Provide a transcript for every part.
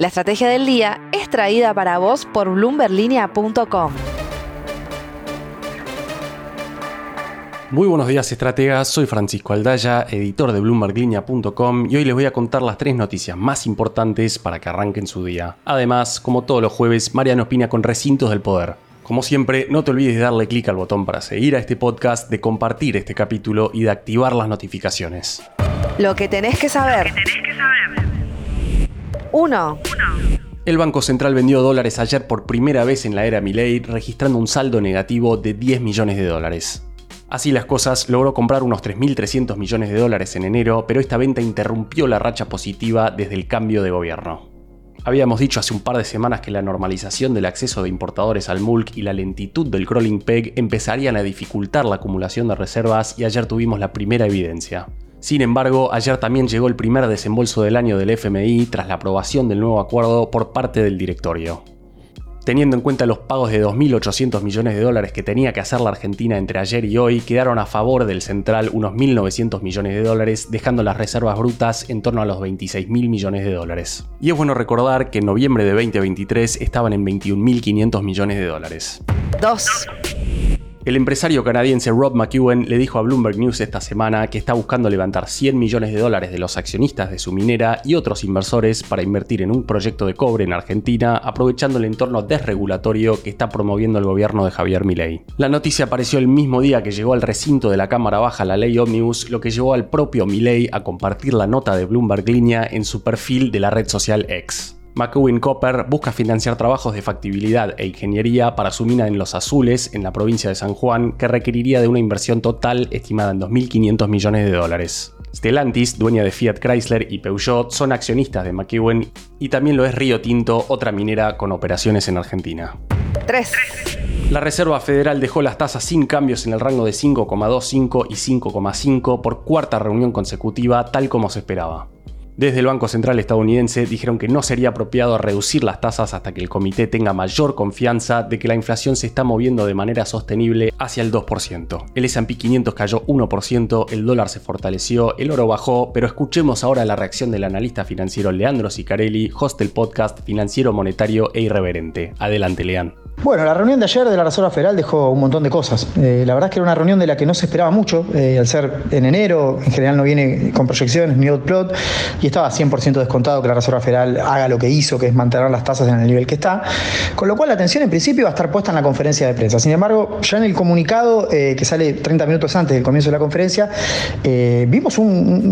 La estrategia del día es traída para vos por bloomberlinia.com. Muy buenos días estrategas, soy Francisco Aldaya, editor de bloomberglinea.com y hoy les voy a contar las tres noticias más importantes para que arranquen su día. Además, como todos los jueves, Mariano opina con recintos del poder. Como siempre, no te olvides de darle clic al botón para seguir a este podcast, de compartir este capítulo y de activar las notificaciones. Lo que tenés que saber. 1. El Banco Central vendió dólares ayer por primera vez en la era Milley, registrando un saldo negativo de 10 millones de dólares. Así las cosas, logró comprar unos 3.300 millones de dólares en enero, pero esta venta interrumpió la racha positiva desde el cambio de gobierno. Habíamos dicho hace un par de semanas que la normalización del acceso de importadores al MULC y la lentitud del crawling peg empezarían a dificultar la acumulación de reservas y ayer tuvimos la primera evidencia. Sin embargo, ayer también llegó el primer desembolso del año del FMI tras la aprobación del nuevo acuerdo por parte del directorio. Teniendo en cuenta los pagos de 2.800 millones de dólares que tenía que hacer la Argentina entre ayer y hoy, quedaron a favor del central unos 1.900 millones de dólares, dejando las reservas brutas en torno a los 26.000 millones de dólares. Y es bueno recordar que en noviembre de 2023 estaban en 21.500 millones de dólares. 2. El empresario canadiense Rob McEwen le dijo a Bloomberg News esta semana que está buscando levantar 100 millones de dólares de los accionistas de su minera y otros inversores para invertir en un proyecto de cobre en Argentina, aprovechando el entorno desregulatorio que está promoviendo el gobierno de Javier Milei. La noticia apareció el mismo día que llegó al recinto de la Cámara Baja la ley Omnibus, lo que llevó al propio Milei a compartir la nota de Bloomberg Línea en su perfil de la red social X. McEwen Copper busca financiar trabajos de factibilidad e ingeniería para su mina en Los Azules, en la provincia de San Juan, que requeriría de una inversión total estimada en 2.500 millones de dólares. Stellantis, dueña de Fiat Chrysler y Peugeot, son accionistas de McEwen y también lo es Río Tinto, otra minera con operaciones en Argentina. 3. La Reserva Federal dejó las tasas sin cambios en el rango de 5,25 y 5,5 por cuarta reunión consecutiva, tal como se esperaba. Desde el Banco Central estadounidense dijeron que no sería apropiado reducir las tasas hasta que el comité tenga mayor confianza de que la inflación se está moviendo de manera sostenible hacia el 2%. El S&P 500 cayó 1%, el dólar se fortaleció, el oro bajó, pero escuchemos ahora la reacción del analista financiero Leandro Sicarelli, host del podcast Financiero Monetario e Irreverente. Adelante, Lean. Bueno, la reunión de ayer de la Reserva Federal dejó un montón de cosas. Eh, la verdad es que era una reunión de la que no se esperaba mucho, eh, al ser en enero, en general no viene con proyecciones ni outplot, y estaba 100% descontado que la Reserva Federal haga lo que hizo, que es mantener las tasas en el nivel que está, con lo cual la atención en principio va a estar puesta en la conferencia de prensa. Sin embargo, ya en el comunicado, eh, que sale 30 minutos antes del comienzo de la conferencia, vimos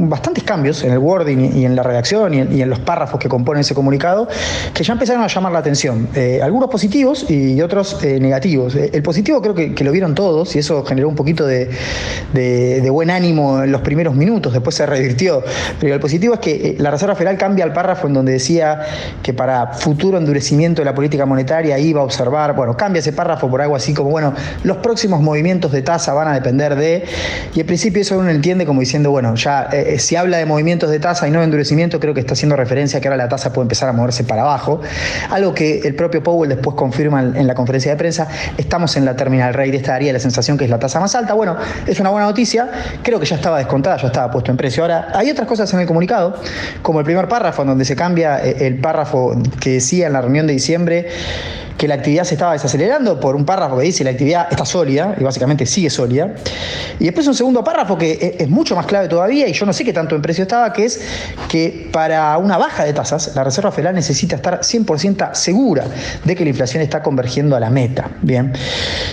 bastantes cambios en el wording y en la redacción y en, los párrafos que componen ese comunicado, que ya empezaron a llamar la atención. algunos positivos y y otros eh, negativos. Eh, el positivo creo que, lo vieron todos y eso generó un poquito de, buen ánimo en los primeros minutos, después se revirtió. Pero el positivo es que eh, la Reserva Federal cambia el párrafo en donde decía que para futuro endurecimiento de la política monetaria iba a observar, bueno, cambia ese párrafo por algo así como, bueno, los próximos movimientos de tasa van a depender de, y al principio eso uno entiende como diciendo, bueno, ya si habla de movimientos de tasa y no de endurecimiento, creo que está haciendo referencia a que ahora la tasa puede empezar a moverse para abajo, algo que el propio Powell después confirma en en la conferencia de prensa, estamos en la terminal de esta daría la sensación que es la tasa más alta. Bueno, es una buena noticia, creo que ya estaba descontada, ya estaba puesto en precio. Ahora, hay otras cosas en el comunicado, como el primer párrafo, en donde se cambia eh, el párrafo que decía en la reunión de diciembre que la actividad se estaba desacelerando por un párrafo que dice la actividad está sólida y básicamente sigue sólida. Y después un segundo párrafo que es mucho más clave todavía y yo no sé qué tanto en precio estaba, que es que para una baja de tasas la Reserva Federal necesita estar 100% segura de que la inflación está convergiendo a la meta. Bien.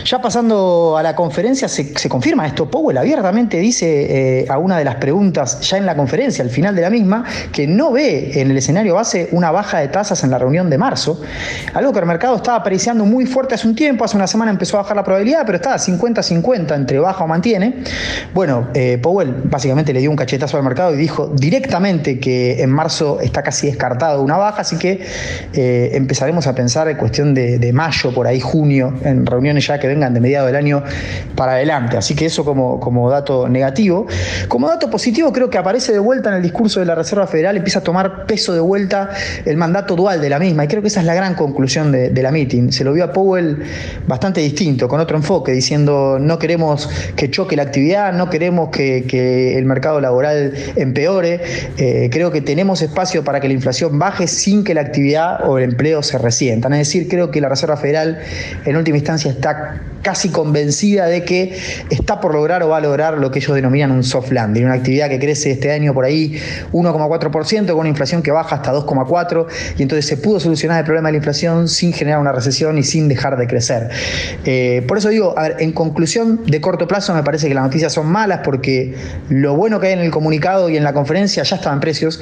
Ya pasando a la conferencia se, confirma esto. Powell abiertamente dice eh, a una de las preguntas ya en la conferencia, al final de la misma, que no ve en el escenario base una baja de tasas en la reunión de marzo, algo que el mercado está apreciando muy fuerte hace un tiempo, hace una semana empezó a bajar la probabilidad, pero estaba 50-50 entre baja o mantiene. Bueno, eh, Powell básicamente le dio un cachetazo al mercado y dijo directamente que en marzo está casi descartado una baja, así que eh, empezaremos a pensar en cuestión de, mayo, por ahí junio, en reuniones ya que vengan de mediado del año para adelante. Así que eso como, como dato negativo. Como dato positivo creo que aparece de vuelta en el discurso de la Reserva Federal, empieza a tomar peso de vuelta el mandato dual de la misma, y creo que esa es la gran conclusión de la misma Se lo vio a Powell bastante distinto, con otro enfoque, diciendo no queremos que choque la actividad, no queremos que, el mercado laboral empeore. Eh, creo que tenemos espacio para que la inflación baje sin que la actividad o el empleo se resientan. Es decir, creo que la Reserva Federal en última instancia está casi convencida de que está por lograr o va a lograr lo que ellos denominan un soft landing, una actividad que crece este año por ahí 1,4% con una inflación que baja hasta 2,4% y entonces se pudo solucionar el problema de la inflación sin generar una recesión y sin dejar de crecer. Eh, por eso digo, en conclusión, de corto plazo me parece que las noticias son malas porque lo bueno que hay en el comunicado y en la conferencia ya estaban precios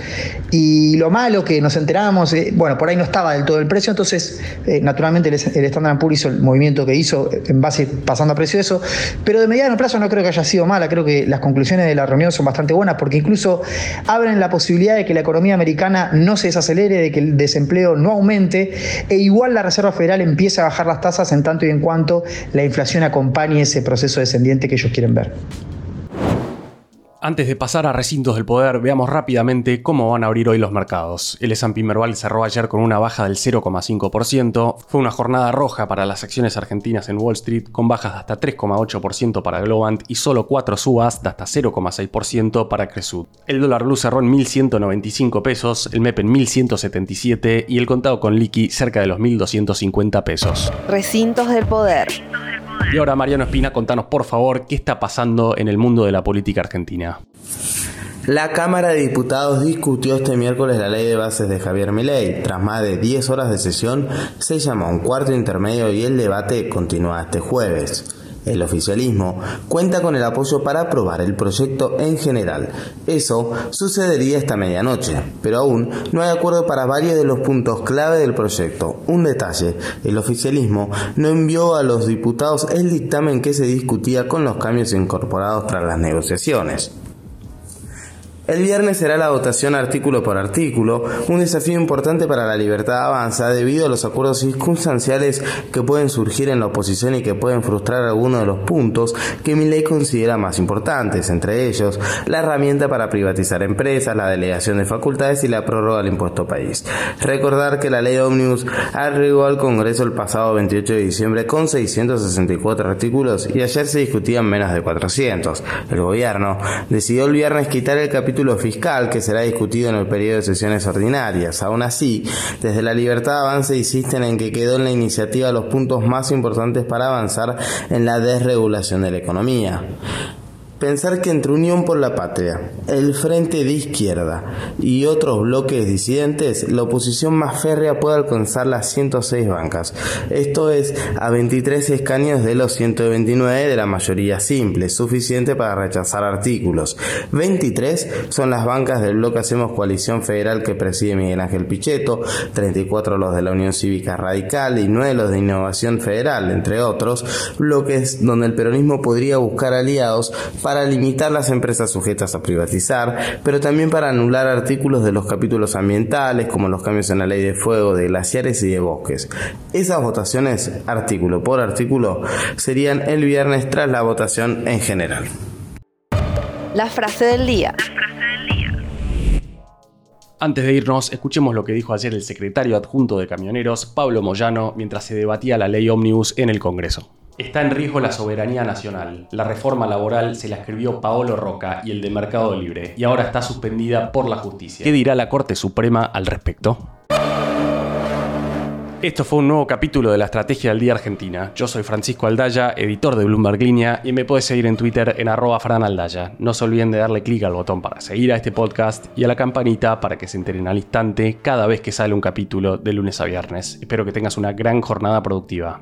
y lo malo que nos enteramos, eh, bueno, por ahí no estaba del todo el precio, entonces eh, naturalmente el, el Standard Poor's hizo el movimiento que hizo en base pasando a precio eso, pero de mediano plazo no creo que haya sido mala, creo que las conclusiones de la reunión son bastante buenas porque incluso abren la posibilidad de que la economía americana no se desacelere, de que el desempleo no aumente e igual la Reserva Federal empiece a bajar las tasas en tanto y en cuanto la inflación acompañe ese proceso descendiente que ellos quieren ver. Antes de pasar a recintos del poder, veamos rápidamente cómo van a abrir hoy los mercados. El S&P Merval cerró ayer con una baja del 0,5%. Fue una jornada roja para las acciones argentinas en Wall Street, con bajas de hasta 3,8% para Globant y solo 4 subas de hasta 0,6% para Cresud. El dólar blue cerró en 1.195 pesos, el MEP en 1.177 y el contado con liqui cerca de los 1.250 pesos. Recintos del poder. Y ahora, Mariano Espina, contanos por favor qué está pasando en el mundo de la política argentina. La Cámara de Diputados discutió este miércoles la ley de bases de Javier Milei. Tras más de 10 horas de sesión, se llamó un cuarto intermedio y el debate continúa este jueves. El oficialismo cuenta con el apoyo para aprobar el proyecto en general. Eso sucedería esta medianoche, pero aún no hay acuerdo para varios de los puntos clave del proyecto. Un detalle, el oficialismo no envió a los diputados el dictamen que se discutía con los cambios incorporados tras las negociaciones. El viernes será la votación artículo por artículo, un desafío importante para la libertad avanza debido a los acuerdos circunstanciales que pueden surgir en la oposición y que pueden frustrar algunos de los puntos que mi ley considera más importantes, entre ellos la herramienta para privatizar empresas, la delegación de facultades y la prórroga del impuesto país. Recordar que la ley Omnibus arribó al Congreso el pasado 28 de diciembre con 664 artículos y ayer se discutían menos de 400. El gobierno decidió el viernes quitar el capítulo fiscal que será discutido en el periodo de sesiones ordinarias. Aún así, desde la Libertad Avance insisten en que quedó en la iniciativa los puntos más importantes para avanzar en la desregulación de la economía. Pensar que entre Unión por la Patria, el Frente de Izquierda y otros bloques disidentes, la oposición más férrea puede alcanzar las 106 bancas. Esto es a 23 escaños de los 129 de la mayoría simple, suficiente para rechazar artículos. 23 son las bancas del bloque Hacemos Coalición Federal que preside Miguel Ángel Pichetto, 34 los de la Unión Cívica Radical y 9 los de Innovación Federal, entre otros, bloques donde el peronismo podría buscar aliados para para limitar las empresas sujetas a privatizar, pero también para anular artículos de los capítulos ambientales, como los cambios en la ley de fuego, de glaciares y de bosques. Esas votaciones, artículo por artículo, serían el viernes tras la votación en general. La frase del día. Antes de irnos, escuchemos lo que dijo ayer el secretario adjunto de Camioneros, Pablo Moyano, mientras se debatía la ley Omnibus en el Congreso. Está en riesgo la soberanía nacional. La reforma laboral se la escribió Paolo Roca y el de Mercado Libre, y ahora está suspendida por la justicia. ¿Qué dirá la Corte Suprema al respecto? Esto fue un nuevo capítulo de la Estrategia del Día Argentina. Yo soy Francisco Aldaya, editor de Bloomberg Línea, y me puedes seguir en Twitter en arroba franaldaya. No se olviden de darle clic al botón para seguir a este podcast y a la campanita para que se enteren al instante cada vez que sale un capítulo de lunes a viernes. Espero que tengas una gran jornada productiva.